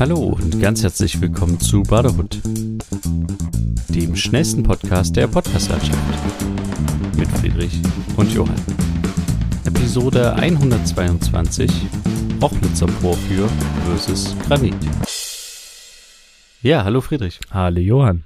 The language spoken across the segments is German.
Hallo und ganz herzlich willkommen zu Brotherhood, dem schnellsten Podcast der Podcastlandschaft mit Friedrich und Johann. Episode 122 Hochlitzer Porphyr versus Granit. Ja, hallo Friedrich. Hallo Johann.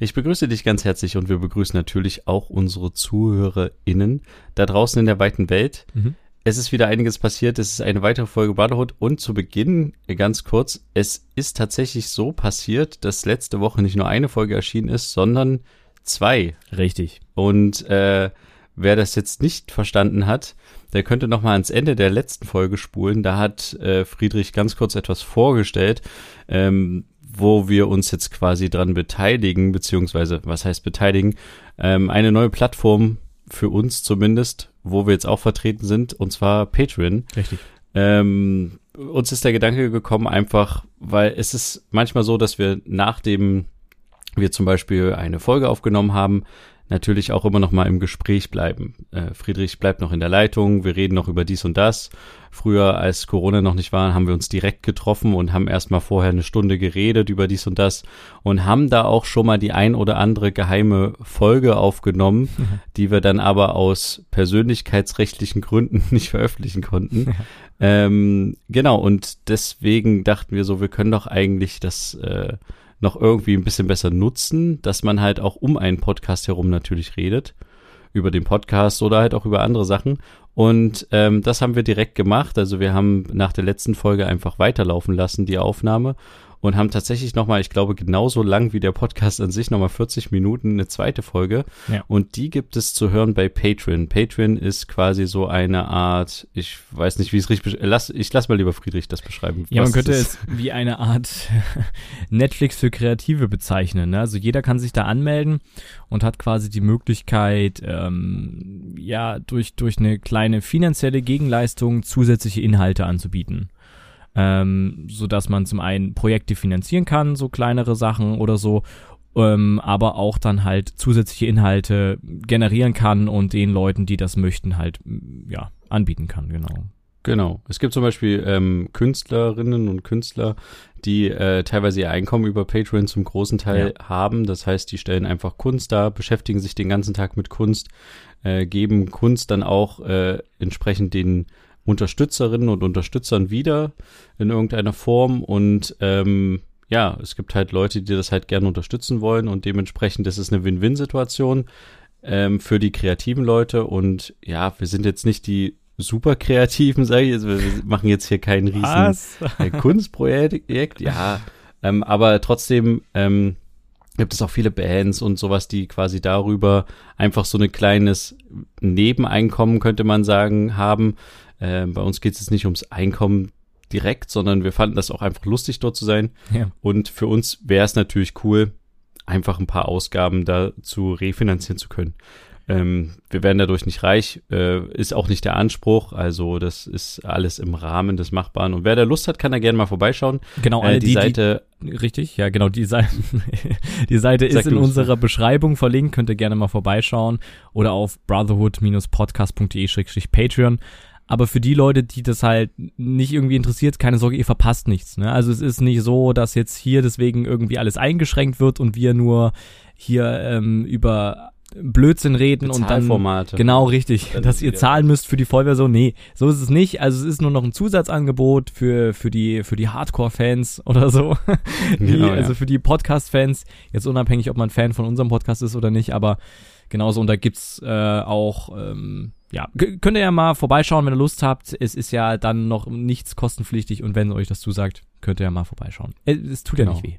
Ich begrüße dich ganz herzlich und wir begrüßen natürlich auch unsere ZuhörerInnen da draußen in der weiten Welt. Mhm. Es ist wieder einiges passiert. Es ist eine weitere Folge Brotherhood. Und zu Beginn ganz kurz. Es ist tatsächlich so passiert, dass letzte Woche nicht nur eine Folge erschienen ist, sondern zwei. Richtig. Und äh, wer das jetzt nicht verstanden hat, der könnte noch mal ans Ende der letzten Folge spulen. Da hat äh, Friedrich ganz kurz etwas vorgestellt, ähm, wo wir uns jetzt quasi dran beteiligen, beziehungsweise, was heißt beteiligen? Ähm, eine neue Plattform für uns zumindest, wo wir jetzt auch vertreten sind, und zwar Patreon. Richtig. Ähm, uns ist der Gedanke gekommen, einfach, weil es ist manchmal so, dass wir nachdem wir zum Beispiel eine Folge aufgenommen haben, natürlich auch immer noch mal im Gespräch bleiben. Äh, Friedrich bleibt noch in der Leitung, wir reden noch über dies und das. Früher, als Corona noch nicht war, haben wir uns direkt getroffen und haben erstmal vorher eine Stunde geredet über dies und das und haben da auch schon mal die ein oder andere geheime Folge aufgenommen, mhm. die wir dann aber aus persönlichkeitsrechtlichen Gründen nicht veröffentlichen konnten. ähm, genau, und deswegen dachten wir so, wir können doch eigentlich das äh, noch irgendwie ein bisschen besser nutzen, dass man halt auch um einen Podcast herum natürlich redet. Über den Podcast oder halt auch über andere Sachen. Und ähm, das haben wir direkt gemacht. Also wir haben nach der letzten Folge einfach weiterlaufen lassen, die Aufnahme und haben tatsächlich nochmal, ich glaube, genauso lang wie der Podcast an sich, nochmal 40 Minuten eine zweite Folge. Ja. Und die gibt es zu hören bei Patreon. Patreon ist quasi so eine Art, ich weiß nicht, wie es richtig, lass, ich lass mal lieber Friedrich das beschreiben. Ja, man könnte es wie eine Art Netflix für Kreative bezeichnen. Ne? Also jeder kann sich da anmelden und hat quasi die Möglichkeit, ähm, ja, durch, durch eine kleine finanzielle Gegenleistung zusätzliche Inhalte anzubieten ähm, so dass man zum einen Projekte finanzieren kann, so kleinere Sachen oder so, ähm, aber auch dann halt zusätzliche Inhalte generieren kann und den Leuten, die das möchten, halt ja anbieten kann, genau. Genau. Es gibt zum Beispiel ähm, Künstlerinnen und Künstler, die äh, teilweise ihr Einkommen über Patreon zum großen Teil ja. haben. Das heißt, die stellen einfach Kunst da, beschäftigen sich den ganzen Tag mit Kunst, äh, geben Kunst dann auch äh, entsprechend den Unterstützerinnen und Unterstützern wieder in irgendeiner Form. Und ähm, ja, es gibt halt Leute, die das halt gerne unterstützen wollen. Und dementsprechend ist es eine Win-Win-Situation ähm, für die kreativen Leute. Und ja, wir sind jetzt nicht die super kreativen, sage ich jetzt, wir machen jetzt hier kein riesen äh, Kunstprojekt, ja, ähm, aber trotzdem ähm, gibt es auch viele Bands und sowas, die quasi darüber einfach so ein kleines Nebeneinkommen, könnte man sagen, haben, äh, bei uns geht es jetzt nicht ums Einkommen direkt, sondern wir fanden das auch einfach lustig, dort zu sein. Ja. Und für uns wäre es natürlich cool, einfach ein paar Ausgaben da zu refinanzieren zu können. Ähm, wir werden dadurch nicht reich, äh, ist auch nicht der Anspruch. Also das ist alles im Rahmen des Machbaren. Und wer da Lust hat, kann da gerne mal vorbeischauen. Genau, äh, die, die Seite. Die, richtig, ja genau, die Seite, die Seite ist in unserer Beschreibung verlinkt, könnt ihr gerne mal vorbeischauen oder auf brotherhood-podcast.de-patreon. Aber für die Leute, die das halt nicht irgendwie interessiert, keine Sorge, ihr verpasst nichts. Ne? Also es ist nicht so, dass jetzt hier deswegen irgendwie alles eingeschränkt wird und wir nur hier ähm, über Blödsinn reden und dann genau richtig, dann dass ihr wieder. zahlen müsst für die Vollversion. Nee, so ist es nicht. Also es ist nur noch ein Zusatzangebot für für die für die Hardcore Fans oder so. die, genau, ja. Also für die Podcast Fans, jetzt unabhängig, ob man Fan von unserem Podcast ist oder nicht, aber genauso und da gibt's äh, auch ähm, ja, könnt ihr ja mal vorbeischauen, wenn ihr Lust habt. Es ist ja dann noch nichts kostenpflichtig und wenn euch das zusagt, könnt ihr ja mal vorbeischauen. Äh, es tut genau. ja nicht weh.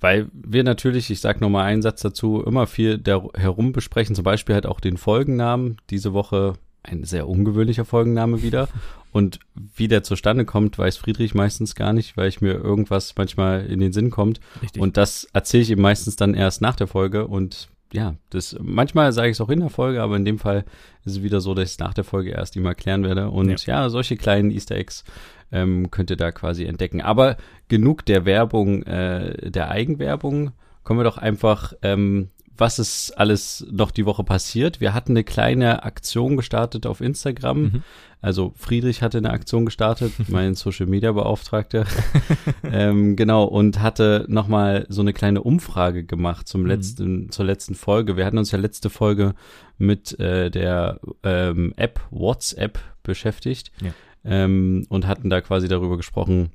Weil wir natürlich, ich sag noch mal einen Satz dazu, immer viel da herum besprechen, zum Beispiel halt auch den Folgennamen. Diese Woche ein sehr ungewöhnlicher Folgenname wieder. Und wie der zustande kommt, weiß Friedrich meistens gar nicht, weil ich mir irgendwas manchmal in den Sinn kommt. Richtig. Und das erzähle ich ihm meistens dann erst nach der Folge und ja, das manchmal sage ich es auch in der Folge, aber in dem Fall ist es wieder so, dass ich es nach der Folge erst ihm erklären werde. Und ja, ja solche kleinen Easter Eggs ähm, könnt ihr da quasi entdecken. Aber genug der Werbung, äh, der Eigenwerbung. Kommen wir doch einfach, ähm, was ist alles noch die Woche passiert. Wir hatten eine kleine Aktion gestartet auf Instagram. Mhm. Also Friedrich hatte eine Aktion gestartet, mein Social Media Beauftragter. ähm, genau, und hatte nochmal so eine kleine Umfrage gemacht zum mhm. letzten, zur letzten Folge. Wir hatten uns ja letzte Folge mit äh, der ähm, App WhatsApp beschäftigt ja. Ähm, und hatten da quasi darüber gesprochen,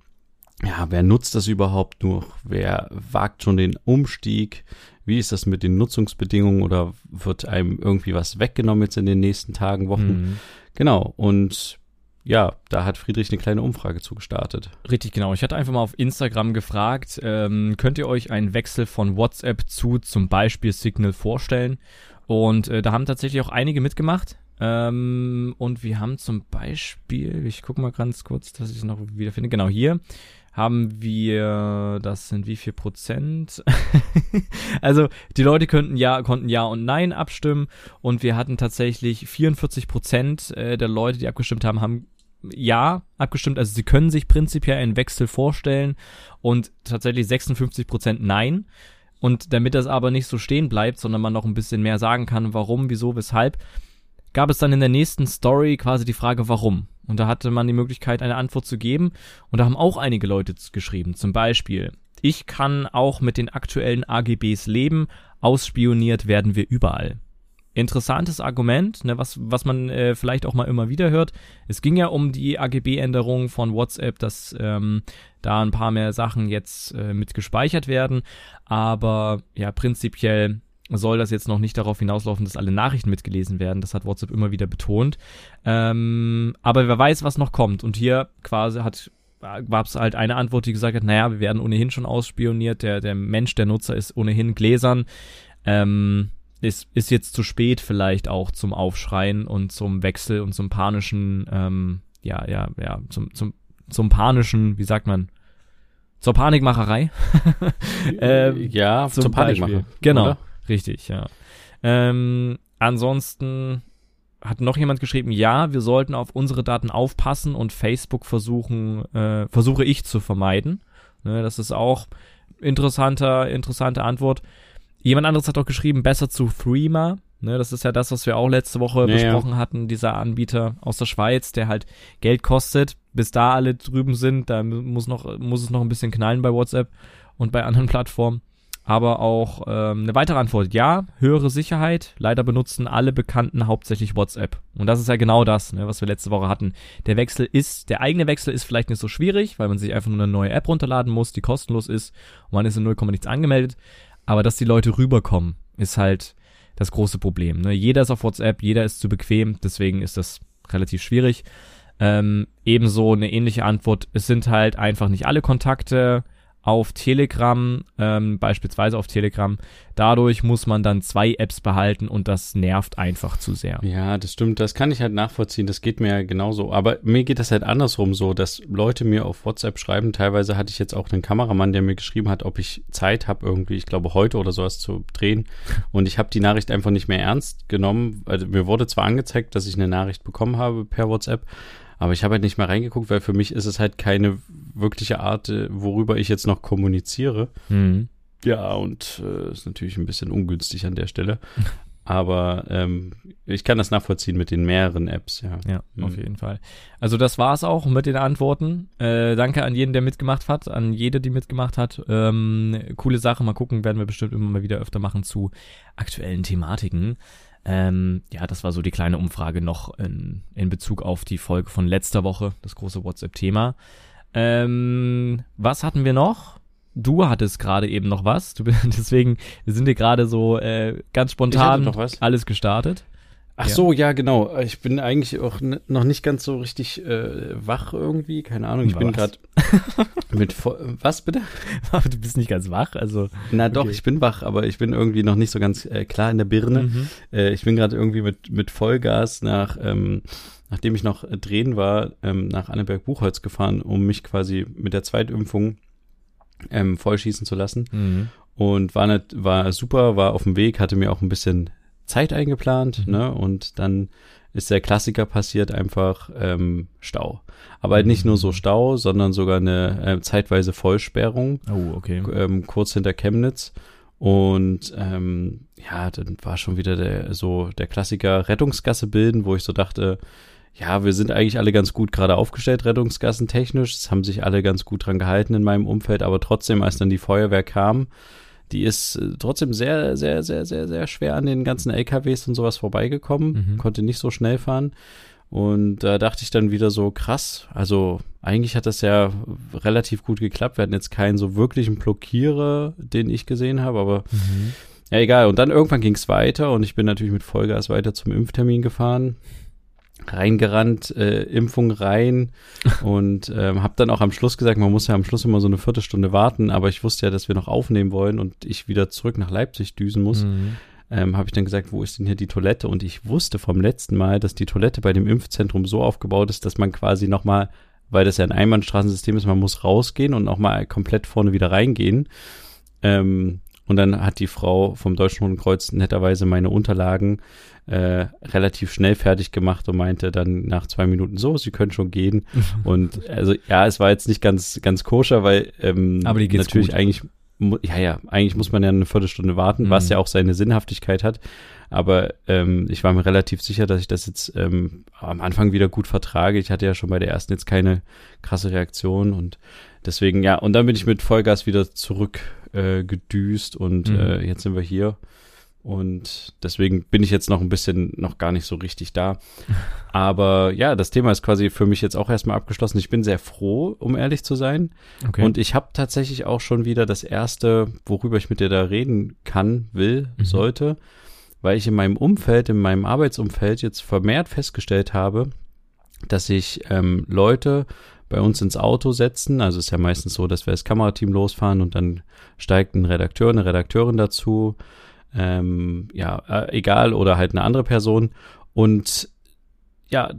ja, wer nutzt das überhaupt noch? Wer wagt schon den Umstieg? Wie ist das mit den Nutzungsbedingungen oder wird einem irgendwie was weggenommen jetzt in den nächsten Tagen, Wochen? Mhm. Genau. Und ja, da hat Friedrich eine kleine Umfrage zugestartet. Richtig, genau. Ich hatte einfach mal auf Instagram gefragt, ähm, könnt ihr euch einen Wechsel von WhatsApp zu zum Beispiel Signal vorstellen? Und äh, da haben tatsächlich auch einige mitgemacht. Ähm, und wir haben zum Beispiel, ich gucke mal ganz kurz, dass ich es noch wieder finde. Genau hier haben wir, das sind wie viel Prozent? also die Leute könnten ja, konnten ja und nein abstimmen und wir hatten tatsächlich 44 Prozent äh, der Leute, die abgestimmt haben, haben ja abgestimmt. Also sie können sich prinzipiell einen Wechsel vorstellen und tatsächlich 56 Prozent nein. Und damit das aber nicht so stehen bleibt, sondern man noch ein bisschen mehr sagen kann, warum, wieso, weshalb, gab es dann in der nächsten Story quasi die Frage, warum. Und da hatte man die Möglichkeit, eine Antwort zu geben. Und da haben auch einige Leute geschrieben. Zum Beispiel, ich kann auch mit den aktuellen AGBs leben, ausspioniert werden wir überall. Interessantes Argument, ne, was, was man äh, vielleicht auch mal immer wieder hört. Es ging ja um die AGB-Änderung von WhatsApp, dass ähm, da ein paar mehr Sachen jetzt äh, mit gespeichert werden. Aber ja, prinzipiell soll das jetzt noch nicht darauf hinauslaufen, dass alle Nachrichten mitgelesen werden. Das hat WhatsApp immer wieder betont. Ähm, aber wer weiß, was noch kommt. Und hier quasi hat gab es halt eine Antwort, die gesagt hat, naja, wir werden ohnehin schon ausspioniert, der, der Mensch, der Nutzer ist ohnehin gläsern. Ähm, ist, ist jetzt zu spät vielleicht auch zum Aufschreien und zum Wechsel und zum panischen, ähm, ja, ja, ja, zum, zum, zum panischen, wie sagt man, zur Panikmacherei. ähm, ja, zum zur Panikmache. Genau. Oder? Richtig, ja. Ähm, ansonsten hat noch jemand geschrieben, ja, wir sollten auf unsere Daten aufpassen und Facebook versuchen, äh, versuche ich zu vermeiden. Ne, das ist auch interessanter, interessante Antwort. Jemand anderes hat auch geschrieben, besser zu Threema. Ne, das ist ja das, was wir auch letzte Woche ja, besprochen hatten, dieser Anbieter aus der Schweiz, der halt Geld kostet. Bis da alle drüben sind, da muss noch, muss es noch ein bisschen knallen bei WhatsApp und bei anderen Plattformen aber auch ähm, eine weitere Antwort. Ja, höhere Sicherheit. Leider benutzen alle Bekannten hauptsächlich WhatsApp. Und das ist ja genau das, ne, was wir letzte Woche hatten. Der Wechsel ist, der eigene Wechsel ist vielleicht nicht so schwierig, weil man sich einfach nur eine neue App runterladen muss, die kostenlos ist und man ist in 0, nichts angemeldet. Aber dass die Leute rüberkommen, ist halt das große Problem. Ne? Jeder ist auf WhatsApp, jeder ist zu bequem, deswegen ist das relativ schwierig. Ähm, ebenso eine ähnliche Antwort, es sind halt einfach nicht alle Kontakte auf Telegram, ähm, beispielsweise auf Telegram. Dadurch muss man dann zwei Apps behalten und das nervt einfach zu sehr. Ja, das stimmt. Das kann ich halt nachvollziehen. Das geht mir ja genauso. Aber mir geht das halt andersrum so, dass Leute mir auf WhatsApp schreiben. Teilweise hatte ich jetzt auch einen Kameramann, der mir geschrieben hat, ob ich Zeit habe, irgendwie, ich glaube heute oder sowas zu drehen. Und ich habe die Nachricht einfach nicht mehr ernst genommen. Also mir wurde zwar angezeigt, dass ich eine Nachricht bekommen habe per WhatsApp, aber ich habe halt nicht mehr reingeguckt, weil für mich ist es halt keine wirkliche Art, äh, worüber ich jetzt noch kommuniziere. Mhm. Ja, und äh, ist natürlich ein bisschen ungünstig an der Stelle. Aber ähm, ich kann das nachvollziehen mit den mehreren Apps, ja. Ja, mhm. auf jeden Fall. Also das war's auch mit den Antworten. Äh, danke an jeden, der mitgemacht hat, an jede, die mitgemacht hat. Ähm, coole Sache, mal gucken, werden wir bestimmt immer mal wieder öfter machen zu aktuellen Thematiken. Ähm, ja, das war so die kleine Umfrage noch in, in Bezug auf die Folge von letzter Woche, das große WhatsApp-Thema. Ähm, was hatten wir noch? Du hattest gerade eben noch was. Du, deswegen, wir sind hier gerade so äh, ganz spontan alles gestartet. Ach ja. so, ja, genau. Ich bin eigentlich auch noch nicht ganz so richtig äh, wach irgendwie. Keine Ahnung. Ich was? bin gerade mit was bitte? du bist nicht ganz wach, also. Na doch, ich bin wach, aber ich bin irgendwie noch nicht so ganz äh, klar in der Birne. Mhm. Äh, ich bin gerade irgendwie mit mit Vollgas nach, ähm, nachdem ich noch äh, drehen war, ähm, nach Anneberg-Buchholz gefahren, um mich quasi mit der Zweitimpfung ähm, vollschießen zu lassen. Mhm. Und war nicht, war super, war auf dem Weg, hatte mir auch ein bisschen Zeit eingeplant, mhm. ne? Und dann ist der Klassiker passiert einfach ähm, Stau. Aber halt nicht nur so mhm. Stau, sondern sogar eine äh, zeitweise Vollsperrung. Oh, okay. Ähm, kurz hinter Chemnitz. Und ähm, ja, dann war schon wieder der so der Klassiker Rettungsgasse bilden, wo ich so dachte, ja, wir sind eigentlich alle ganz gut gerade aufgestellt, Rettungsgassen technisch. Es haben sich alle ganz gut dran gehalten in meinem Umfeld, aber trotzdem, als dann die Feuerwehr kam, die ist äh, trotzdem sehr, sehr, sehr, sehr, sehr schwer an den ganzen LKWs und sowas vorbeigekommen, mhm. konnte nicht so schnell fahren. Und da dachte ich dann wieder so, krass, also eigentlich hat das ja relativ gut geklappt. Wir hatten jetzt keinen so wirklichen Blockierer, den ich gesehen habe, aber mhm. ja, egal. Und dann irgendwann ging es weiter und ich bin natürlich mit Vollgas weiter zum Impftermin gefahren reingerannt, äh, Impfung rein und ähm, habe dann auch am Schluss gesagt, man muss ja am Schluss immer so eine Viertelstunde warten, aber ich wusste ja, dass wir noch aufnehmen wollen und ich wieder zurück nach Leipzig düsen muss. Mhm. Ähm, habe ich dann gesagt, wo ist denn hier die Toilette? Und ich wusste vom letzten Mal, dass die Toilette bei dem Impfzentrum so aufgebaut ist, dass man quasi nochmal, weil das ja ein Einbahnstraßensystem ist, man muss rausgehen und nochmal komplett vorne wieder reingehen. Ähm, und dann hat die Frau vom Deutschen Roten Kreuz netterweise meine Unterlagen äh, relativ schnell fertig gemacht und meinte dann nach zwei Minuten so, sie können schon gehen. und also ja, es war jetzt nicht ganz ganz koscher, weil ähm, Aber die geht's natürlich gut. eigentlich ja, ja, eigentlich muss man ja eine Viertelstunde warten, mhm. was ja auch seine Sinnhaftigkeit hat. Aber ähm, ich war mir relativ sicher, dass ich das jetzt ähm, am Anfang wieder gut vertrage. Ich hatte ja schon bei der ersten jetzt keine krasse Reaktion und deswegen, ja, und dann bin ich mit Vollgas wieder zurück äh, gedüst und mhm. äh, jetzt sind wir hier. Und deswegen bin ich jetzt noch ein bisschen noch gar nicht so richtig da. Aber ja, das Thema ist quasi für mich jetzt auch erstmal abgeschlossen. Ich bin sehr froh, um ehrlich zu sein. Okay. Und ich habe tatsächlich auch schon wieder das erste, worüber ich mit dir da reden kann, will, mhm. sollte, weil ich in meinem Umfeld, in meinem Arbeitsumfeld jetzt vermehrt festgestellt habe, dass sich ähm, Leute bei uns ins Auto setzen. Also ist ja meistens so, dass wir das Kamerateam losfahren und dann steigt ein Redakteur, eine Redakteurin dazu ähm, ja, äh, egal, oder halt eine andere Person. Und ja,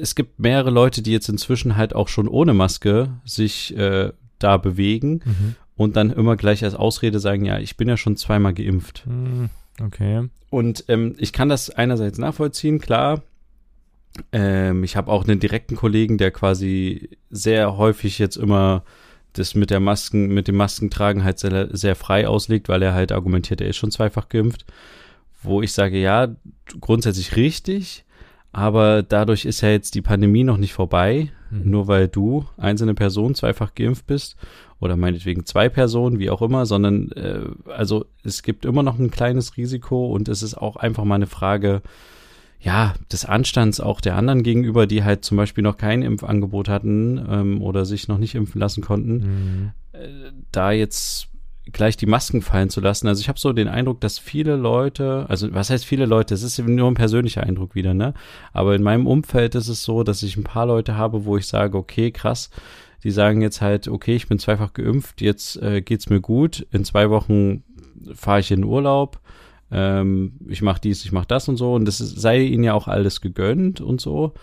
es gibt mehrere Leute, die jetzt inzwischen halt auch schon ohne Maske sich äh, da bewegen mhm. und dann immer gleich als Ausrede sagen, ja, ich bin ja schon zweimal geimpft. Mhm. Okay. Und ähm, ich kann das einerseits nachvollziehen, klar. Ähm, ich habe auch einen direkten Kollegen, der quasi sehr häufig jetzt immer das mit der Masken, mit dem Maskentragen halt sehr, sehr frei auslegt, weil er halt argumentiert, er ist schon zweifach geimpft. Wo ich sage, ja, grundsätzlich richtig, aber dadurch ist ja jetzt die Pandemie noch nicht vorbei, mhm. nur weil du einzelne Person zweifach geimpft bist oder meinetwegen zwei Personen, wie auch immer, sondern äh, also es gibt immer noch ein kleines Risiko und es ist auch einfach mal eine Frage, ja, des Anstands auch der anderen gegenüber, die halt zum Beispiel noch kein Impfangebot hatten ähm, oder sich noch nicht impfen lassen konnten, mhm. äh, da jetzt gleich die Masken fallen zu lassen. Also ich habe so den Eindruck, dass viele Leute, also was heißt viele Leute, es ist nur ein persönlicher Eindruck wieder, ne? Aber in meinem Umfeld ist es so, dass ich ein paar Leute habe, wo ich sage, okay, krass, die sagen jetzt halt, okay, ich bin zweifach geimpft, jetzt äh, geht's mir gut, in zwei Wochen fahre ich in Urlaub, ähm, ich mache dies, ich mache das und so und das sei ihnen ja auch alles gegönnt und so.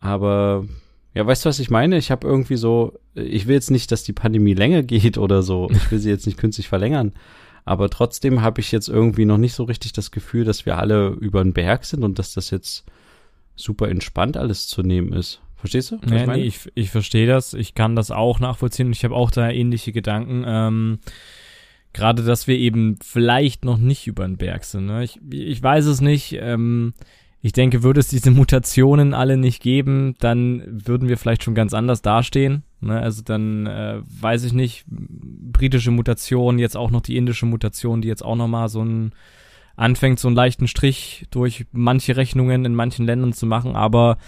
Aber ja, weißt du, was ich meine? Ich habe irgendwie so, ich will jetzt nicht, dass die Pandemie länger geht oder so. Ich will sie jetzt nicht künstlich verlängern. Aber trotzdem habe ich jetzt irgendwie noch nicht so richtig das Gefühl, dass wir alle über den Berg sind und dass das jetzt super entspannt alles zu nehmen ist. Verstehst du? Ja, ich, nee, ich, ich verstehe das. Ich kann das auch nachvollziehen. Ich habe auch da ähnliche Gedanken. Ähm, Gerade, dass wir eben vielleicht noch nicht über den Berg sind. Ne? Ich, ich weiß es nicht. Ähm, ich denke, würde es diese Mutationen alle nicht geben, dann würden wir vielleicht schon ganz anders dastehen. Ne? Also dann äh, weiß ich nicht, britische Mutation, jetzt auch noch die indische Mutation, die jetzt auch nochmal so ein anfängt, so einen leichten Strich durch manche Rechnungen in manchen Ländern zu machen, aber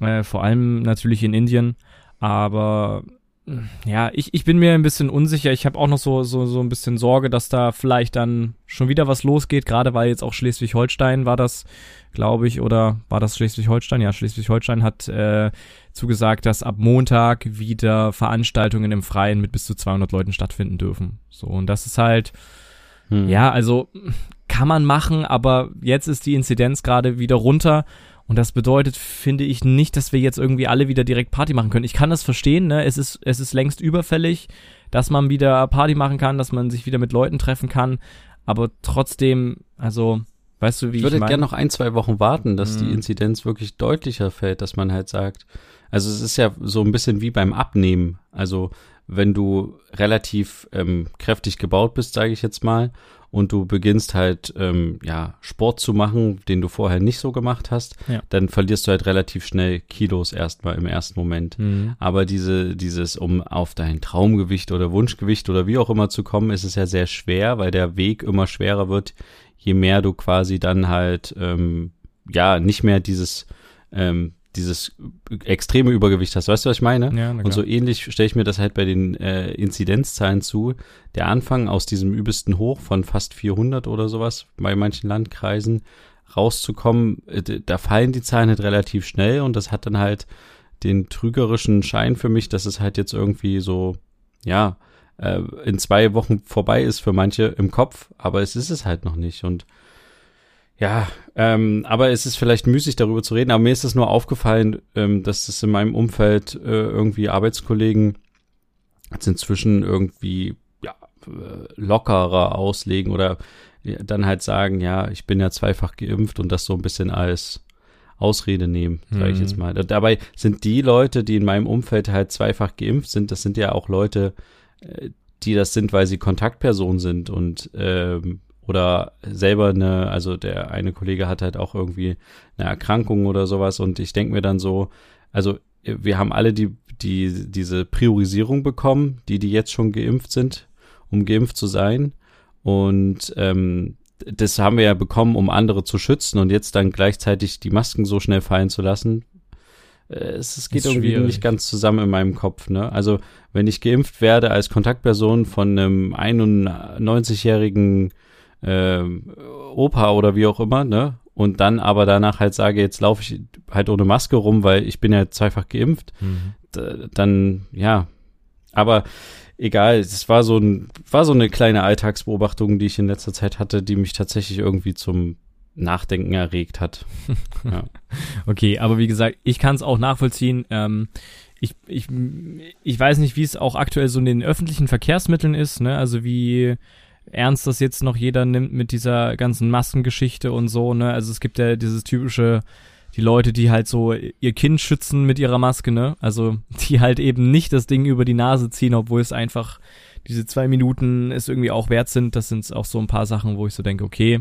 äh, vor allem natürlich in Indien. Aber ja, ich, ich bin mir ein bisschen unsicher. Ich habe auch noch so, so, so ein bisschen Sorge, dass da vielleicht dann schon wieder was losgeht, gerade weil jetzt auch Schleswig-Holstein war das, glaube ich, oder war das Schleswig-Holstein? Ja, Schleswig-Holstein hat äh, zugesagt, dass ab Montag wieder Veranstaltungen im Freien mit bis zu 200 Leuten stattfinden dürfen. So, und das ist halt, hm. ja, also kann man machen, aber jetzt ist die Inzidenz gerade wieder runter und das bedeutet, finde ich nicht, dass wir jetzt irgendwie alle wieder direkt Party machen können. Ich kann das verstehen, ne? Es ist, es ist längst überfällig, dass man wieder Party machen kann, dass man sich wieder mit Leuten treffen kann. Aber trotzdem, also, weißt du, wie ich würde ich mein? gerne noch ein, zwei Wochen warten, dass hm. die Inzidenz wirklich deutlicher fällt, dass man halt sagt, also es ist ja so ein bisschen wie beim Abnehmen. Also wenn du relativ ähm, kräftig gebaut bist, sage ich jetzt mal, und du beginnst halt ähm, ja Sport zu machen, den du vorher nicht so gemacht hast, Ja. dann verlierst du halt relativ schnell Kilos erstmal im ersten Moment. Mhm. Aber diese, dieses, um auf dein Traumgewicht oder Wunschgewicht oder wie auch immer zu kommen, ist es ja sehr schwer, weil der Weg immer schwerer wird, je mehr du quasi dann halt, ähm, ja, nicht mehr dieses, ähm, dieses extreme Übergewicht hast. Weißt du, was ich meine? Ja, Und so ähnlich stelle ich mir das halt bei den äh, Inzidenzzahlen zu. Der Anfang aus diesem übelsten Hoch von fast 400 oder sowas bei manchen Landkreisen rauszukommen, äh, da fallen die Zahlen halt relativ schnell und das hat dann halt den trügerischen Schein für mich, dass es halt jetzt irgendwie so, ja, äh, in zwei Wochen vorbei ist für manche im Kopf, aber es ist es halt noch nicht und ja, ähm, aber es ist vielleicht müßig darüber zu reden, aber mir ist es nur aufgefallen, ähm, dass es in meinem Umfeld äh, irgendwie Arbeitskollegen jetzt inzwischen irgendwie ja, äh, lockerer auslegen oder dann halt sagen, ja, ich bin ja zweifach geimpft und das so ein bisschen als Ausrede nehmen, sage ich Mhm. jetzt mal. Dabei sind die Leute, die in meinem Umfeld halt zweifach geimpft sind, das sind ja auch Leute, äh, die das sind, weil sie Kontaktpersonen sind und ähm, oder selber eine, also der eine Kollege hat halt auch irgendwie eine Erkrankung oder sowas und ich denke mir dann so, also wir haben alle die, die, diese Priorisierung bekommen, die, die jetzt schon geimpft sind, um geimpft zu sein und ähm, das haben wir ja bekommen, um andere zu schützen und jetzt dann gleichzeitig die Masken so schnell fallen zu lassen. äh, Es, es geht irgendwie schwierig. nicht ganz zusammen in meinem Kopf. Ne? Also wenn ich geimpft werde als Kontaktperson von einem 91-jährigen ähm, Opa oder wie auch immer, ne? Und dann aber danach halt sage, jetzt laufe ich halt ohne Maske rum, weil ich bin ja zweifach geimpft, Mhm. dann ja. Aber egal, es war so ein, war so eine kleine Alltagsbeobachtung, die ich in letzter Zeit hatte, die mich tatsächlich irgendwie zum Nachdenken erregt hat. Okay, aber wie gesagt, ich kann es auch nachvollziehen. Ähm, ich, ich, ich weiß nicht, wie es auch aktuell so in den öffentlichen Verkehrsmitteln ist, ne? Also wie ernst das jetzt noch jeder nimmt mit dieser ganzen Maskengeschichte und so, ne? Also es gibt ja dieses typische, die Leute, die halt so ihr Kind schützen mit ihrer Maske, ne? Also die halt eben nicht das Ding über die Nase ziehen, obwohl es einfach diese zwei Minuten es irgendwie auch wert sind. Das sind auch so ein paar Sachen, wo ich so denke, okay,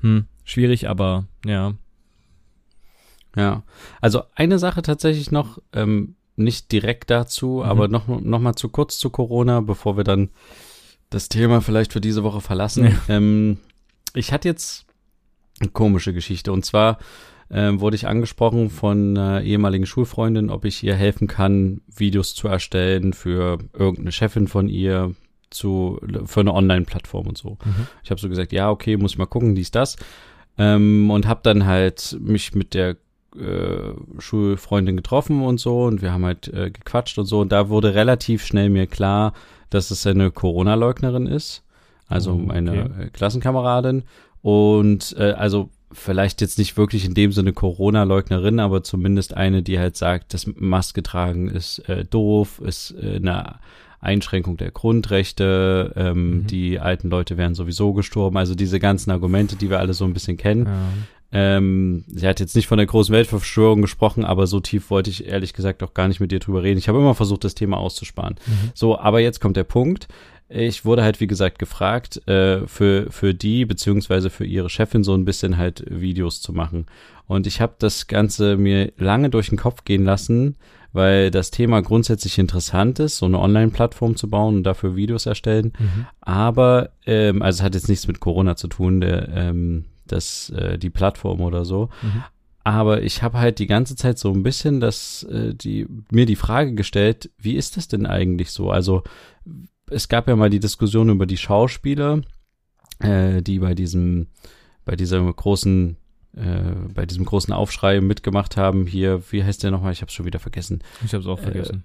hm, schwierig, aber ja. Ja, also eine Sache tatsächlich noch, ähm, nicht direkt dazu, Mhm. aber noch, noch mal zu kurz zu Corona, bevor wir dann das Thema vielleicht für diese Woche verlassen. Ja. Ähm, ich hatte jetzt eine komische Geschichte und zwar ähm, wurde ich angesprochen von einer ehemaligen Schulfreundin, ob ich ihr helfen kann, Videos zu erstellen für irgendeine Chefin von ihr zu für eine Online-Plattform und so. Mhm. Ich habe so gesagt, ja, okay, muss ich mal gucken, dies, das. Ähm, und habe dann halt mich mit der äh, Schulfreundin getroffen und so und wir haben halt äh, gequatscht und so und da wurde relativ schnell mir klar, dass es eine Corona-Leugnerin ist, also Oh, okay. meine äh, Klassenkameradin und äh, also vielleicht jetzt nicht wirklich in dem Sinne Corona-Leugnerin, aber zumindest eine, die halt sagt, das Maske tragen ist äh, doof, ist äh, eine Einschränkung der Grundrechte, ähm, Mhm. die alten Leute wären sowieso gestorben, also diese ganzen Argumente, die wir alle so ein bisschen kennen. Ja. Ähm, sie hat jetzt nicht von der großen Weltverschwörung gesprochen, aber so tief wollte ich ehrlich gesagt auch gar nicht mit ihr drüber reden. Ich habe immer versucht, das Thema auszusparen. Mhm. So, aber jetzt kommt der Punkt. Ich wurde halt, wie gesagt, gefragt, äh, für, für die, beziehungsweise für ihre Chefin so ein bisschen halt Videos zu machen. Und ich habe das Ganze mir lange durch den Kopf gehen lassen, weil das Thema grundsätzlich interessant ist, so eine Online-Plattform zu bauen und dafür Videos erstellen. Mhm. Aber, ähm, also es hat jetzt nichts mit Corona zu tun, der, ähm, das, äh, die Plattform oder so. Mhm. Aber ich habe halt die ganze Zeit so ein bisschen das, äh, die, mir die Frage gestellt, wie ist das denn eigentlich so? Also es gab ja mal die Diskussion über die Schauspieler, äh, die bei diesem, bei dieser großen, äh, bei diesem großen Aufschrei mitgemacht haben. Hier, wie heißt der nochmal? Ich habe schon wieder vergessen. Ich habe es auch Äh, vergessen.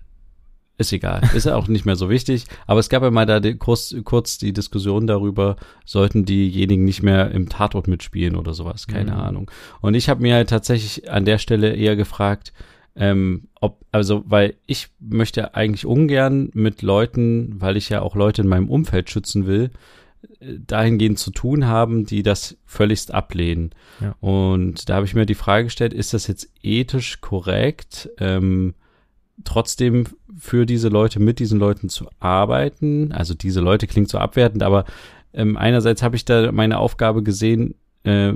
Ist egal, ist ja auch nicht mehr so wichtig. Aber es gab ja mal da die, kurz, kurz die Diskussion darüber, sollten diejenigen nicht mehr im Tatort mitspielen oder sowas, keine Mhm. Ahnung. Und ich habe mir halt tatsächlich an der Stelle eher gefragt, ähm, ob, also, weil ich möchte eigentlich ungern mit Leuten, weil ich ja auch Leute in meinem Umfeld schützen will, dahingehend zu tun haben, die das völligst ablehnen. Ja. Und da habe ich mir die Frage gestellt, ist das jetzt ethisch korrekt, ähm, trotzdem für diese Leute, mit diesen Leuten zu arbeiten. Also diese Leute klingt so abwertend, aber ähm, einerseits habe ich da meine Aufgabe gesehen, äh,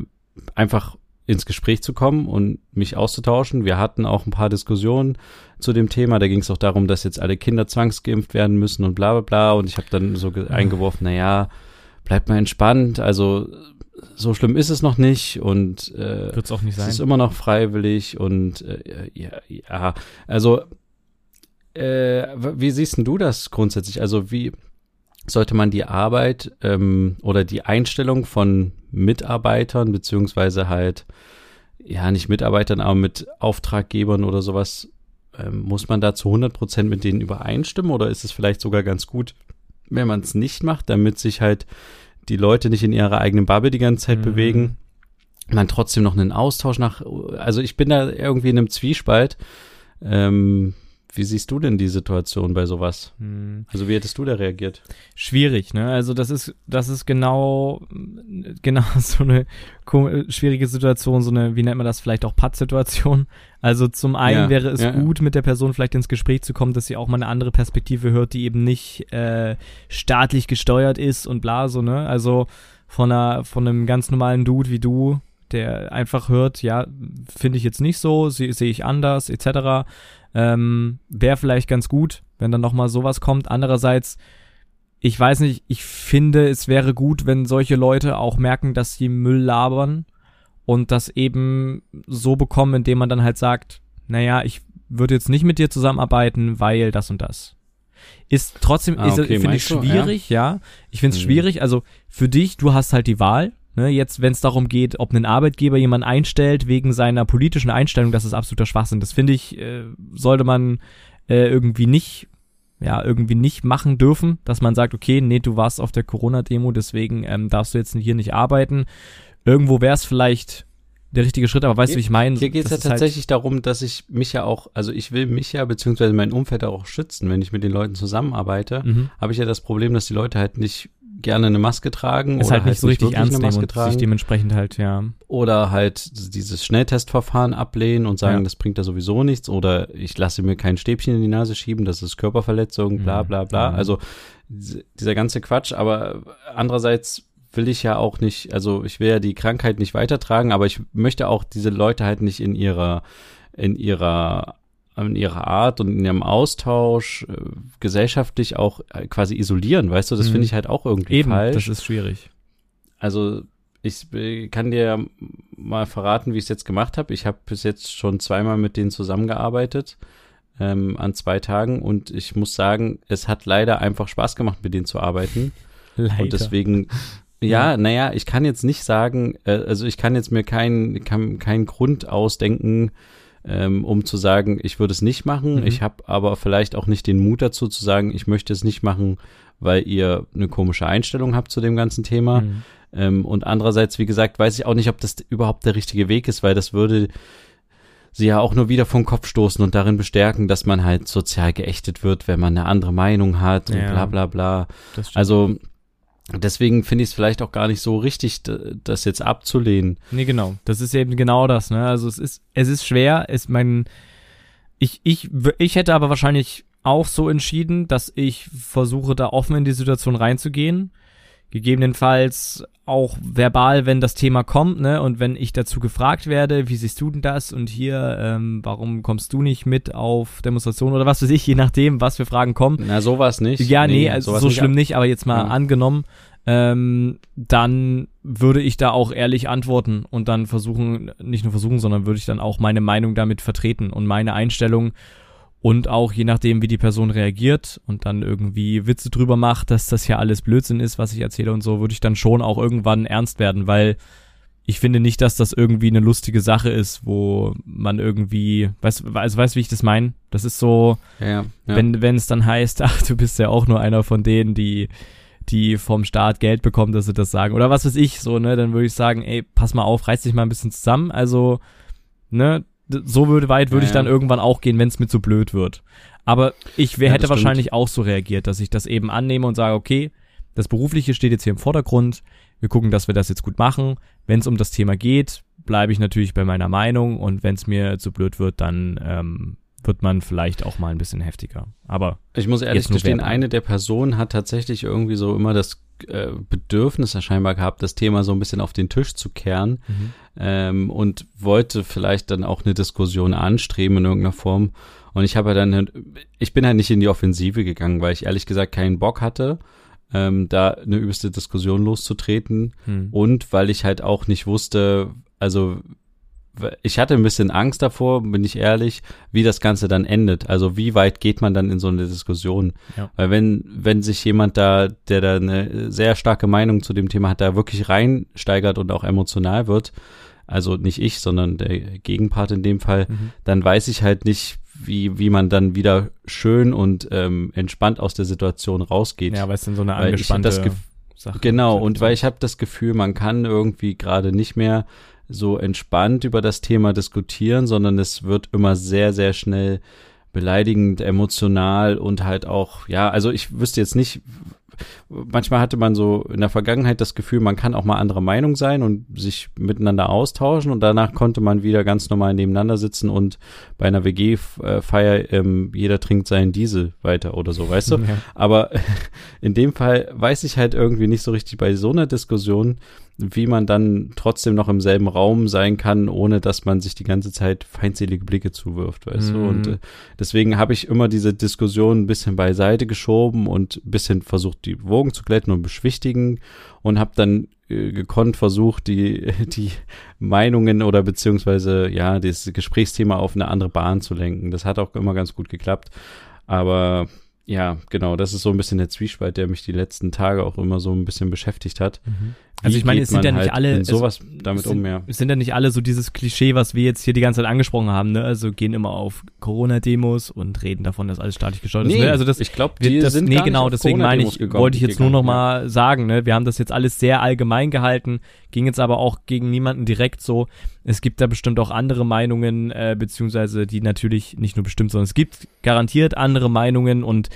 einfach ins Gespräch zu kommen und mich auszutauschen. Wir hatten auch ein paar Diskussionen zu dem Thema. Da ging es auch darum, dass jetzt alle Kinder zwangsgeimpft werden müssen und bla bla bla. Und ich habe dann so eingeworfen, na ja, bleibt mal entspannt. Also so schlimm ist es noch nicht und äh, wird es auch nicht sein. Es ist immer noch freiwillig und äh, ja, ja, also äh, wie siehst du das grundsätzlich? Also wie sollte man die Arbeit ähm, oder die Einstellung von Mitarbeitern beziehungsweise halt ja nicht Mitarbeitern, aber mit Auftraggebern oder sowas ähm, muss man da zu 100 Prozent mit denen übereinstimmen oder ist es vielleicht sogar ganz gut, wenn man es nicht macht, damit sich halt die Leute nicht in ihrer eigenen Bubble die ganze Zeit mhm. bewegen, man trotzdem noch einen Austausch nach, also ich bin da irgendwie in einem Zwiespalt. Ähm, wie siehst du denn die Situation bei sowas? Hm. Also wie hättest du da reagiert? Schwierig, ne? Also das ist, das ist genau, genau so eine schwierige Situation, so eine, wie nennt man das vielleicht auch Patt-Situation. Also zum einen ja, wäre es ja, gut, mit der Person vielleicht ins Gespräch zu kommen, dass sie auch mal eine andere Perspektive hört, die eben nicht äh, staatlich gesteuert ist und bla so, ne? Also von einer, von einem ganz normalen Dude wie du, der einfach hört, ja, finde ich jetzt nicht so, sehe seh ich anders, etc. Ähm, Wäre vielleicht ganz gut, wenn dann nochmal sowas kommt. Andererseits, ich weiß nicht, ich finde, es wäre gut, wenn solche Leute auch merken, dass sie Müll labern und das eben so bekommen, indem man dann halt sagt, naja, ich würde jetzt nicht mit dir zusammenarbeiten, weil das und das. Ist trotzdem, ah, okay, finde ich schwierig, ja. ja. Ich finde es mhm. schwierig. Also für dich, du hast halt die Wahl. Ne, jetzt, wenn es darum geht, ob ein Arbeitgeber jemanden einstellt wegen seiner politischen Einstellung, das ist absoluter Schwachsinn. Das finde ich, äh, sollte man äh, irgendwie nicht, ja, irgendwie nicht machen dürfen, dass man sagt, okay, nee, du warst auf der Corona-Demo, deswegen ähm, darfst du jetzt hier nicht arbeiten. Irgendwo wäre es vielleicht der richtige Schritt, aber weißt du, wie ich meine? Hier geht es ja halt tatsächlich halt darum, dass ich mich ja auch, also ich will mich ja beziehungsweise mein Umfeld auch schützen, wenn ich mit den Leuten zusammenarbeite, mhm. habe ich ja das Problem, dass die Leute halt nicht gerne eine Maske tragen ist oder halt nicht halt so richtig ernst nehmen und tragen. sich dementsprechend halt ja oder halt dieses Schnelltestverfahren ablehnen und sagen, ja. das bringt da sowieso nichts oder ich lasse mir kein Stäbchen in die Nase schieben, das ist Körperverletzung, bla mhm. bla bla. Mhm. Also dieser ganze Quatsch, aber andererseits will ich ja auch nicht, also ich will ja die Krankheit nicht weitertragen, aber ich möchte auch diese Leute halt nicht in ihrer in ihrer in ihrer Art und in ihrem Austausch äh, gesellschaftlich auch äh, quasi isolieren, weißt du? Das mhm. finde ich halt auch irgendwie Eben, falsch. Das ist schwierig. Also ich äh, kann dir mal verraten, wie ich es jetzt gemacht habe. Ich habe bis jetzt schon zweimal mit denen zusammengearbeitet ähm, an zwei Tagen und ich muss sagen, es hat leider einfach Spaß gemacht, mit denen zu arbeiten. Leider. Und deswegen ja, ja, naja, ich kann jetzt nicht sagen, äh, also ich kann jetzt mir keinen kein, kein Grund ausdenken, ähm, um zu sagen, ich würde es nicht machen. Mhm. Ich habe aber vielleicht auch nicht den Mut dazu zu sagen, ich möchte es nicht machen, weil ihr eine komische Einstellung habt zu dem ganzen Thema. Mhm. Ähm, und andererseits, wie gesagt, weiß ich auch nicht, ob das überhaupt der richtige Weg ist, weil das würde sie ja auch nur wieder vom Kopf stoßen und darin bestärken, dass man halt sozial geächtet wird, wenn man eine andere Meinung hat ja, und bla bla bla. Also Deswegen finde ich es vielleicht auch gar nicht so richtig, das jetzt abzulehnen. Nee, genau. Das ist eben genau das, ne? Also es ist, es ist schwer, es mein, ich, ich, ich hätte aber wahrscheinlich auch so entschieden, dass ich versuche, da offen in die Situation reinzugehen gegebenenfalls auch verbal, wenn das Thema kommt, ne, und wenn ich dazu gefragt werde, wie siehst du denn das und hier, ähm, warum kommst du nicht mit auf Demonstrationen oder was weiß ich, je nachdem, was für Fragen kommen. Na, sowas nicht. Ja, nee, nee also so schlimm nicht, aber jetzt mal ja. angenommen, ähm, dann würde ich da auch ehrlich antworten und dann versuchen, nicht nur versuchen, sondern würde ich dann auch meine Meinung damit vertreten und meine Einstellung und auch je nachdem, wie die Person reagiert und dann irgendwie Witze drüber macht, dass das ja alles Blödsinn ist, was ich erzähle und so, würde ich dann schon auch irgendwann ernst werden, weil ich finde nicht, dass das irgendwie eine lustige Sache ist, wo man irgendwie, weißt, also weißt, wie ich das meine? Das ist so, ja, ja. wenn wenn es dann heißt, ach, du bist ja auch nur einer von denen, die die vom Staat Geld bekommen, dass sie das sagen oder was weiß ich, so ne, dann würde ich sagen, ey, pass mal auf, reiß dich mal ein bisschen zusammen, also ne, so würde weit würde ja, ich dann ja. irgendwann auch gehen, wenn es mir zu blöd wird. Aber ich wär, ja, hätte wahrscheinlich auch so reagiert, dass ich das eben annehme und sage, okay, das Berufliche steht jetzt hier im Vordergrund. Wir gucken, dass wir das jetzt gut machen. Wenn es um das Thema geht, bleibe ich natürlich bei meiner Meinung und wenn es mir zu blöd wird, dann ähm, wird man vielleicht auch mal ein bisschen heftiger. Aber ich muss ehrlich gestehen, eine der Personen hat tatsächlich irgendwie so immer das äh, Bedürfnis scheinbar gehabt, das Thema so ein bisschen auf den Tisch zu kehren mhm. ähm, und wollte vielleicht dann auch eine Diskussion anstreben in irgendeiner Form. Und ich habe dann, ich bin halt nicht in die Offensive gegangen, weil ich ehrlich gesagt keinen Bock hatte, ähm, da eine übelste Diskussion loszutreten mhm. und weil ich halt auch nicht wusste, also ich hatte ein bisschen Angst davor, bin ich ehrlich, wie das Ganze dann endet. Also wie weit geht man dann in so eine Diskussion? Ja. Weil wenn, wenn sich jemand da, der da eine sehr starke Meinung zu dem Thema hat, da wirklich reinsteigert und auch emotional wird, also nicht ich, sondern der Gegenpart in dem Fall, mhm. dann weiß ich halt nicht, wie, wie man dann wieder schön und ähm, entspannt aus der Situation rausgeht. Ja, weil es dann so eine angespannte Sache Genau, und weil ich habe das Gefühl, man kann irgendwie gerade nicht mehr so entspannt über das Thema diskutieren, sondern es wird immer sehr, sehr schnell beleidigend, emotional und halt auch, ja, also ich wüsste jetzt nicht, manchmal hatte man so in der Vergangenheit das Gefühl, man kann auch mal anderer Meinung sein und sich miteinander austauschen und danach konnte man wieder ganz normal nebeneinander sitzen und bei einer WG-Feier ähm, jeder trinkt seinen Diesel weiter oder so, weißt du? Ja. Aber in dem Fall weiß ich halt irgendwie nicht so richtig bei so einer Diskussion, wie man dann trotzdem noch im selben Raum sein kann, ohne dass man sich die ganze Zeit feindselige Blicke zuwirft, weißt mm. du? Und mhm. äh, deswegen habe ich immer diese Diskussion ein bisschen beiseite geschoben und ein bisschen versucht, die Wogen zu glätten und beschwichtigen und habe dann äh, gekonnt versucht, die, die Meinungen oder beziehungsweise ja, das Gesprächsthema auf eine andere Bahn zu lenken. Das hat auch immer ganz gut geklappt. Aber ja, genau, das ist so ein bisschen der Zwiespalt, der mich die letzten Tage auch immer so ein bisschen beschäftigt hat. Mhm. Also ich meine, es sind ja nicht halt alle sowas es, damit sind, um, ja. Es sind ja nicht alle so dieses Klischee, was wir jetzt hier die ganze Zeit angesprochen haben, ne? Also gehen immer auf Corona-Demos und reden davon, dass alles staatlich gesteuert nee, ist. Ne? Also das, ich glaube, die das, sind nee, genau, deswegen meine ich, gegangen, wollte ich jetzt gegangen, nur noch mal ja. sagen, ne? Wir haben das jetzt alles sehr allgemein gehalten, ging jetzt aber auch gegen niemanden direkt so. Es gibt da bestimmt auch andere Meinungen, äh, beziehungsweise die natürlich nicht nur bestimmt, sondern es gibt garantiert andere Meinungen und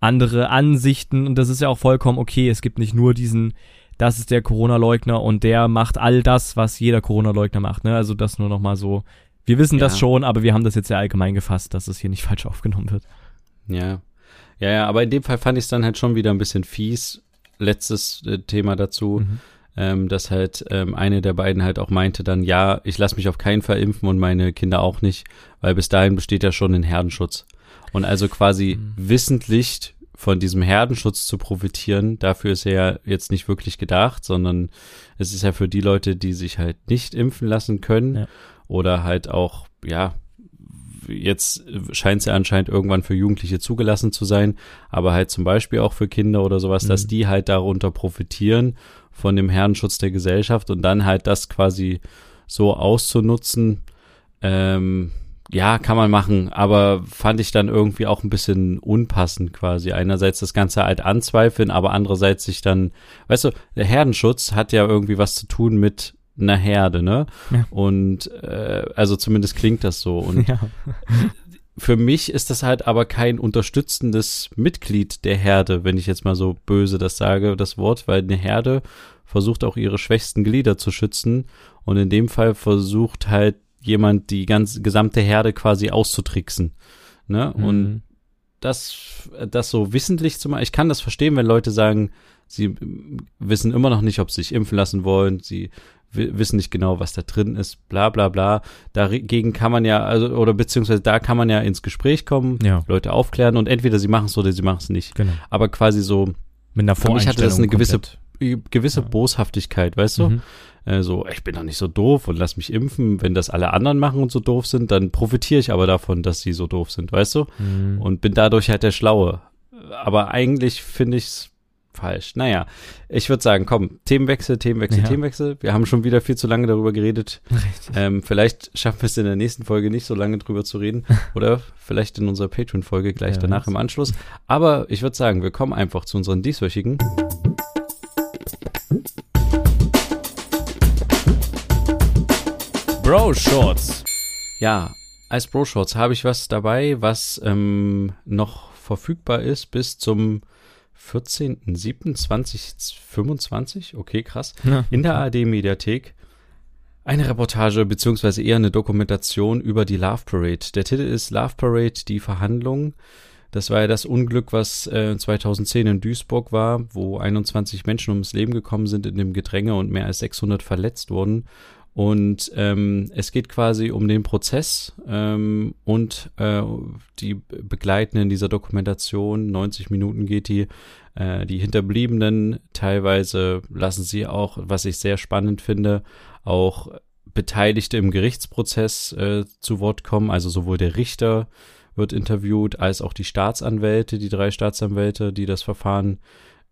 andere Ansichten und das ist ja auch vollkommen okay. Es gibt nicht nur diesen das ist der Corona-Leugner und der macht all das, was jeder Corona-Leugner macht. Ne? Also das nur nochmal so. Wir wissen ja. das schon, aber wir haben das jetzt sehr allgemein gefasst, dass es hier nicht falsch aufgenommen wird. Ja. Ja, ja, aber in dem Fall fand ich es dann halt schon wieder ein bisschen fies. Letztes äh, Thema dazu, mhm. ähm, dass halt ähm, eine der beiden halt auch meinte dann, ja, ich lasse mich auf keinen Fall impfen und meine Kinder auch nicht, weil bis dahin besteht ja schon ein Herdenschutz. Und also quasi mhm. wissentlich von diesem Herdenschutz zu profitieren, dafür ist er ja jetzt nicht wirklich gedacht, sondern es ist ja für die Leute, die sich halt nicht impfen lassen können ja. oder halt auch, ja, jetzt scheint es ja anscheinend irgendwann für Jugendliche zugelassen zu sein, aber halt zum Beispiel auch für Kinder oder sowas, mhm. dass die halt darunter profitieren von dem Herdenschutz der Gesellschaft und dann halt das quasi so auszunutzen, ähm, ja, kann man machen, aber fand ich dann irgendwie auch ein bisschen unpassend quasi. Einerseits das Ganze halt anzweifeln, aber andererseits sich dann, weißt du, der Herdenschutz hat ja irgendwie was zu tun mit einer Herde, ne? Ja. Und äh, also zumindest klingt das so. Und ja. für mich ist das halt aber kein unterstützendes Mitglied der Herde, wenn ich jetzt mal so böse das sage, das Wort, weil eine Herde versucht auch ihre schwächsten Glieder zu schützen und in dem Fall versucht halt jemand die ganze gesamte Herde quasi auszutricksen. Ne? Mhm. Und das, das so wissentlich zu machen, ich kann das verstehen, wenn Leute sagen, sie wissen immer noch nicht, ob sie sich impfen lassen wollen, sie wissen nicht genau, was da drin ist, bla bla bla. Dagegen kann man ja, also, oder beziehungsweise da kann man ja ins Gespräch kommen, ja. Leute aufklären und entweder sie machen es oder sie machen es nicht. Genau. Aber quasi so, mit einer für mich hatte das eine gewisse, gewisse. Boshaftigkeit, weißt du? Mhm äh, so, ich bin doch nicht so doof und lass mich impfen. Wenn das alle anderen machen und so doof sind, dann profitiere ich aber davon, dass sie so doof sind, weißt du? Mhm. Und bin dadurch halt der Schlaue. Aber eigentlich finde ich es falsch. Naja, ich würde sagen, komm, Themenwechsel, Themenwechsel, ja. Themenwechsel. Wir haben schon wieder viel zu lange darüber geredet. Ähm, vielleicht schaffen wir es in der nächsten Folge nicht so lange drüber zu reden. Oder vielleicht in unserer Patreon-Folge gleich ja, danach im Anschluss. Aber ich würde sagen, wir kommen einfach zu unseren dieswöchigen. Bro Shorts. Ja, als Bro Shorts habe ich was dabei, was ähm, noch verfügbar ist bis zum 14.07.2025. Okay, krass. Ja. In der ARD-Mediathek. eine Reportage beziehungsweise eher eine Dokumentation über die Love Parade. Der Titel ist Love Parade, die Verhandlung. Das war ja das Unglück, was äh, 2010 in Duisburg war, wo 21 Menschen ums Leben gekommen sind in dem Gedränge und mehr als 600 verletzt wurden. Und ähm, es geht quasi um den Prozess ähm, und äh, die begleiten in dieser Dokumentation. 90 Minuten geht die. Äh, die Hinterbliebenen teilweise lassen sie auch, was ich sehr spannend finde, auch Beteiligte im Gerichtsprozess äh, zu Wort kommen. Also sowohl der Richter wird interviewt, als auch die Staatsanwälte, die drei Staatsanwälte, die das Verfahren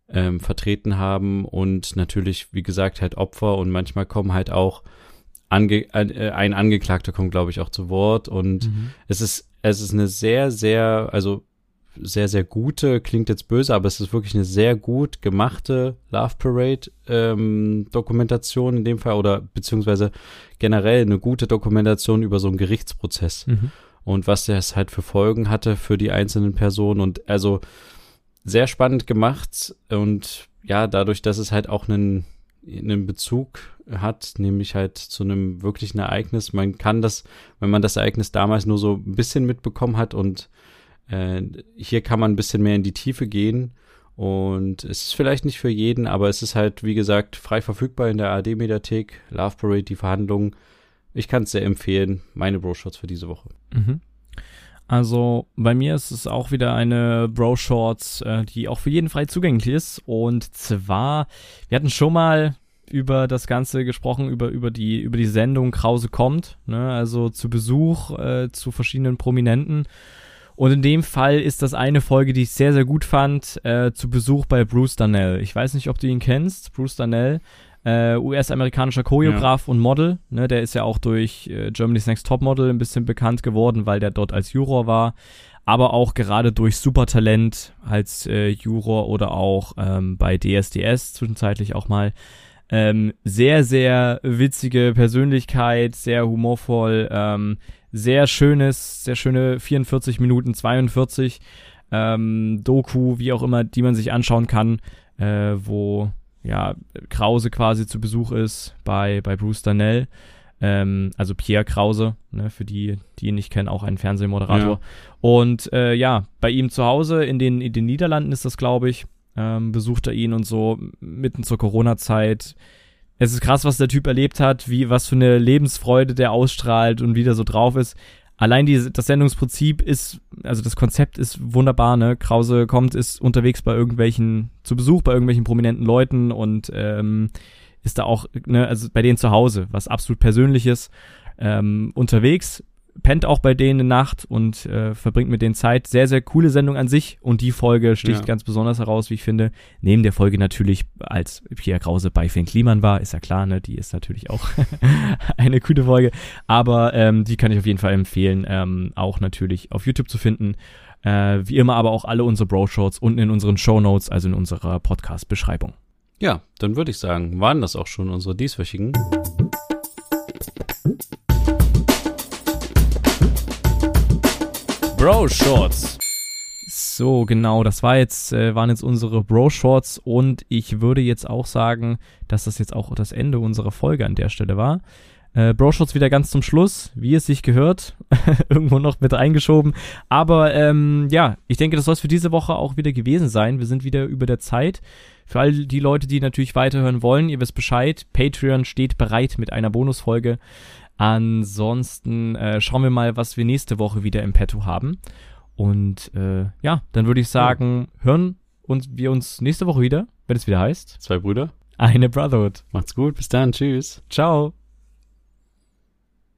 ähm, vertreten haben und natürlich, wie gesagt, halt Opfer und manchmal kommen halt auch Ange äh, ein Angeklagter kommt, glaube ich, auch zu Wort und mhm. es ist es ist eine sehr sehr also sehr sehr gute klingt jetzt böse, aber es ist wirklich eine sehr gut gemachte Love Parade ähm, Dokumentation in dem Fall oder beziehungsweise generell eine gute Dokumentation über so einen Gerichtsprozess. Mhm und was das halt für Folgen hatte für die einzelnen Personen und also sehr spannend gemacht und ja, dadurch, dass es halt auch einen, einen Bezug hat, nämlich halt zu einem wirklichen Ereignis. Man kann das, wenn man das Ereignis damals nur so ein bisschen mitbekommen hat und äh, hier kann man ein bisschen mehr in die Tiefe gehen und es ist vielleicht nicht für jeden, aber es ist halt, wie gesagt, frei verfügbar in der ARD-Mediathek. Love Parade, die Verhandlungen ich kann es sehr empfehlen. Meine Bro-Shorts für diese Woche. Mhm. Also bei mir ist es auch wieder eine Bro-Shorts, äh, die auch für jeden frei zugänglich ist. Und zwar, wir hatten schon mal über das Ganze gesprochen, über, über, die, über die Sendung Krause kommt, ne? also zu Besuch äh, zu verschiedenen Prominenten. Und in dem Fall ist das eine Folge, die ich sehr, sehr gut fand, äh, zu Besuch bei Bruce Darnell. Ich weiß nicht, ob du ihn kennst, Bruce Darnell äh, US-amerikanischer Choreograf ja. und Model. Ne, der ist ja auch durch äh, Germany's Next Top Model ein bisschen bekannt geworden, weil der dort als Juror war. Aber auch gerade durch Supertalent als äh, Juror oder auch ähm, bei DSDS zwischenzeitlich auch mal. Ähm, sehr, sehr witzige Persönlichkeit, sehr humorvoll, ähm, sehr schönes, sehr schöne 44 Minuten 42 ähm, Doku, wie auch immer, die man sich anschauen kann, äh, wo ja, Krause quasi zu Besuch ist bei, bei Bruce Danell. Ähm, also Pierre Krause, ne, für die, die ihn nicht kennen, auch ein Fernsehmoderator. Ja. Und äh, ja, bei ihm zu Hause in den, in den Niederlanden ist das, glaube ich, ähm, besucht er ihn und so mitten zur Corona-Zeit. Es ist krass, was der Typ erlebt hat, wie, was für eine Lebensfreude der ausstrahlt und wie der so drauf ist allein die, das Sendungsprinzip ist, also das Konzept ist wunderbar, ne? Krause kommt, ist unterwegs bei irgendwelchen, zu Besuch bei irgendwelchen prominenten Leuten und ähm, ist da auch, ne, also bei denen zu Hause, was absolut Persönliches, ähm, unterwegs, pennt auch bei denen eine Nacht und äh, verbringt mit denen Zeit. Sehr, sehr coole Sendung an sich und die Folge sticht ja. ganz besonders heraus, wie ich finde. Neben der Folge natürlich, als Pierre Krause bei Finn Kliman war, ist ja klar, ne, die ist natürlich auch eine gute Folge. Aber ähm, die kann ich auf jeden Fall empfehlen, ähm, auch natürlich auf YouTube zu finden. Äh, wie immer aber auch alle unsere Bro-Shorts unten in unseren Show Notes, also in unserer Podcast-Beschreibung. Ja, dann würde ich sagen, waren das auch schon unsere dieswöchigen Bro Shorts. So, genau, das war jetzt, äh, waren jetzt unsere Bro Shorts und ich würde jetzt auch sagen, dass das jetzt auch das Ende unserer Folge an der Stelle war. Äh, Bro Shorts wieder ganz zum Schluss, wie es sich gehört, irgendwo noch mit eingeschoben. Aber ähm, ja, ich denke, das soll es für diese Woche auch wieder gewesen sein. Wir sind wieder über der Zeit. Für all die Leute, die natürlich weiterhören wollen, ihr wisst Bescheid, Patreon steht bereit mit einer Bonusfolge. Ansonsten äh, schauen wir mal, was wir nächste Woche wieder im Petto haben. Und äh, ja, dann würde ich sagen, hören uns wir uns nächste Woche wieder, wenn es wieder heißt. Zwei Brüder. Eine Brotherhood. Macht's gut, bis dann, tschüss. Ciao.